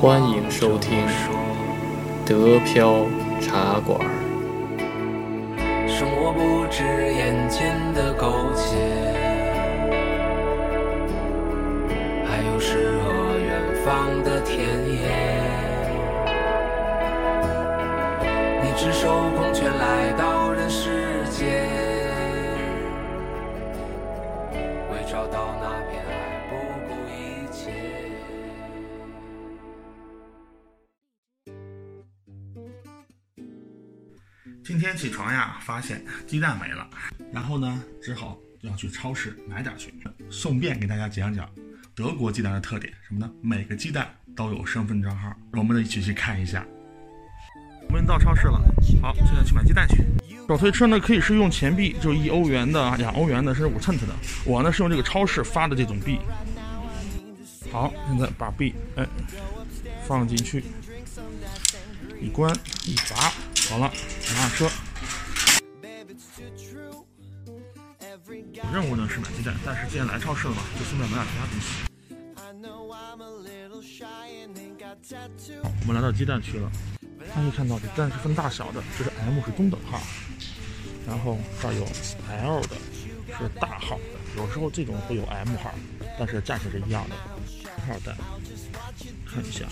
欢迎收听德飘茶馆。生活不止眼前的苟且，还有诗和远方的田野。你赤手空拳来到今天起床呀，发现鸡蛋没了，然后呢，只好要去超市买点去。顺便给大家讲讲德国鸡蛋的特点，什么呢？每个鸡蛋都有身份证号。我们一起去看一下。我们到超市了，好，现在去买鸡蛋去。手推车呢，可以是用钱币，就一欧元的、两欧元的，甚至五 cent 的。我呢是用这个超市发的这种币。好，现在把币哎放进去，一关一拔，好了，拿车。任务呢是买鸡蛋，但是既然来超市了嘛，就顺便买点其他东西。好，我们来到鸡蛋区了，可以看到这蛋是分大小的，这是 M 是中等号，然后这儿有 L 的是大号的，有时候这种会有 M 号，但是价钱是一样的。号蛋，看一下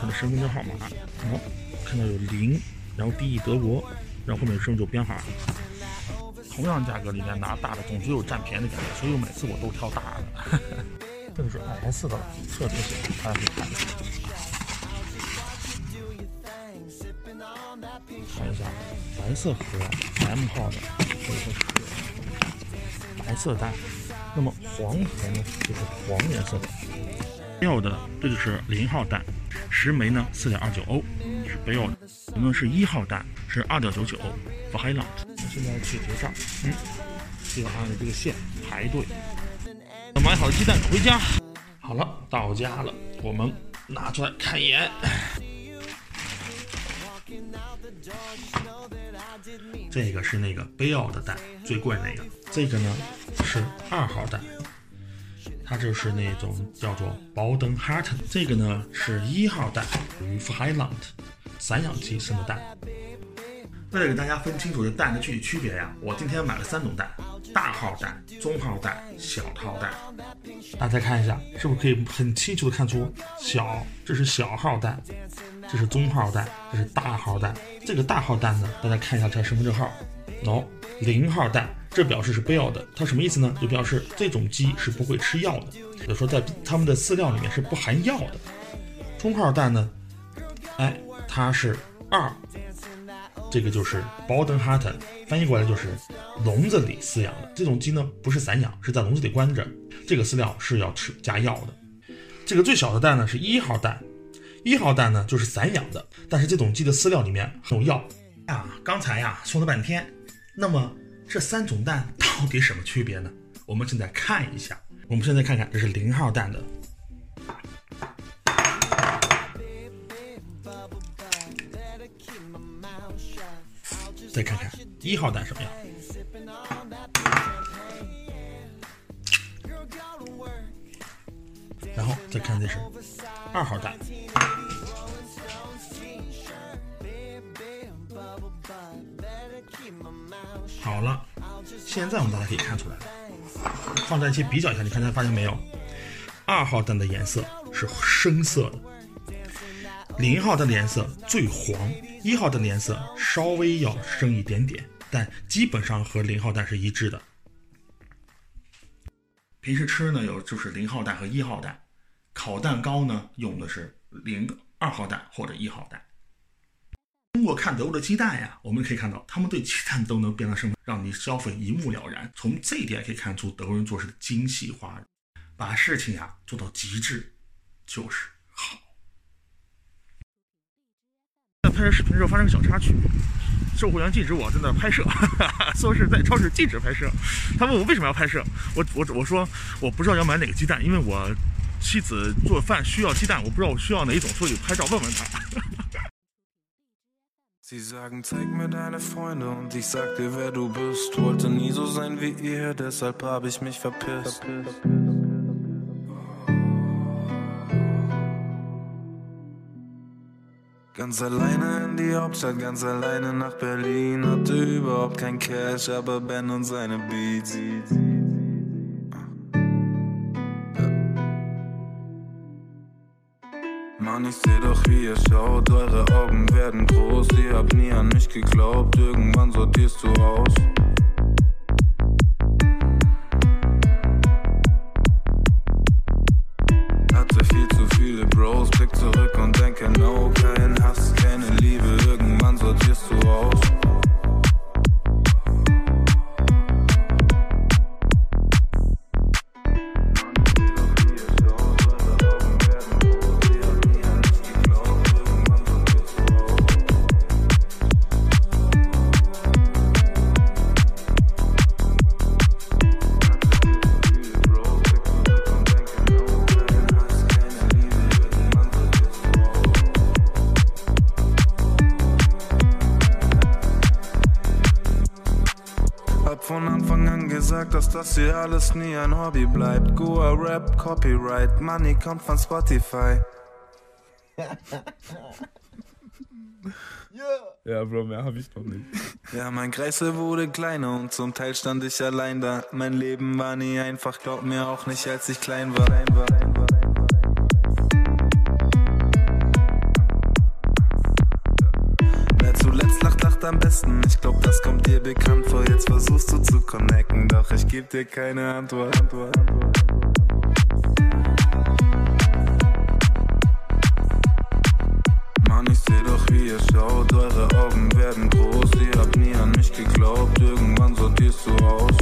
它的身份证号码，哦，看到有零，然后 DE 德国，然后后面有身份证编号。同样价格里面拿大的总觉有占便宜的感觉，所以我每次我都挑大的。这个是 S 的特别小，大家可以看一下。看一下白色盒 M 号的，这个是白色蛋。那么黄盒呢，就是黄颜色的。标的这就是零号蛋，十枚呢四点二九欧，是标的。我们是一号蛋，是二点九九欧。for h i g h l a n d 现在去结账，嗯，就要按照这个线排队。买好鸡蛋回家。好了，到家了，我们拿出来看一眼。这个是那个贝奥的蛋，最贵那个。这个呢是二号蛋，它就是那种叫做保登哈特。这个呢是一号蛋，属于 f h i l a n d 散养鸡生的蛋。为了给大家分清楚这蛋的具体区别呀，我今天买了三种蛋：大号蛋、中号蛋、小号蛋。大家看一下，是不是可以很清楚的看出小，这是小号蛋，这是中号蛋，这是大号蛋。这个大号蛋呢，大家看一下它身份证号，喏，零号蛋，这表示是不要的。它什么意思呢？就表示这种鸡是不会吃药的，也就是说在它们的饲料里面是不含药的。中号蛋呢，哎，它是二。这个就是保登哈特，翻译过来就是笼子里饲养的这种鸡呢，不是散养，是在笼子里关着。这个饲料是要吃加药的。这个最小的蛋呢是一号蛋，一号蛋呢就是散养的，但是这种鸡的饲料里面有药啊。刚才呀说了半天，那么这三种蛋到底什么区别呢？我们现在看一下，我们现在看看这是零号蛋的。再看看一号蛋什么样，然后再看这是二号蛋。好了，现在我们大家可以看出来了，放在一起比较一下，你看大家发现没有？二号蛋的颜色是深色的。零号的颜色最黄，一号的颜色稍微要深一点点，但基本上和零号蛋是一致的。平时吃呢有就是零号蛋和一号蛋，烤蛋糕呢用的是零二号蛋或者一号蛋。通过看德国的鸡蛋呀，我们可以看到他们对鸡蛋都能变得什么，让你消费一目了然。从这一点可以看出德国人做事的精细化，把事情呀做到极致，就是好。在拍摄视频的时候发生个小插曲，售货员禁止我在那拍摄，说是在超市禁止拍摄。他问我为什么要拍摄，我我我说我不知道要买哪个鸡蛋，因为我妻子做饭需要鸡蛋，我不知道我需要哪一种，所以拍照问问他。Sie sagen, zeig mir deine Freunde und ich sag dir, wer du bist. Wollte nie so sein wie ihr, deshalb hab ich mich verpisst.。verpisst. 在拍摄视频的时候发生个小插曲，售货员禁止我在那拍摄，我我我说我不知道要买哪个鸡蛋，因为我妻子做饭需要鸡蛋，我不知道我需要哪一种，所以拍照问问他。Sie sagen, zeig mir deine Freunde und ich sag dir, wer du bist. Wollte nie so sein wie ihr, deshalb hab ich mich verpisst. Ganz alleine in die Hauptstadt, ganz alleine nach Berlin. Hatte überhaupt kein Cash, aber Ben und seine Beats. Mann, ich seh doch, wie ihr schaut. Eure Augen werden groß. Ihr habt nie an mich geglaubt. Irgendwann sortierst du aus. Gesagt, dass das hier alles nie ein Hobby bleibt. Goa Rap, Copyright, Money kommt von Spotify. Ja, Bro, mehr hab ich noch nicht. Ja, mein Kreisel wurde kleiner und zum Teil stand ich allein da. Mein Leben war nie einfach, glaub mir auch nicht, als ich klein war. Klein war. am besten. Ich glaub, das kommt dir bekannt vor. Jetzt versuchst du zu connecten, doch ich geb dir keine Antwort. Antwort, Mann, ich seh doch, wie ihr schaut. Eure Augen werden groß. Ihr habt nie an mich geglaubt. Irgendwann sortierst du aus.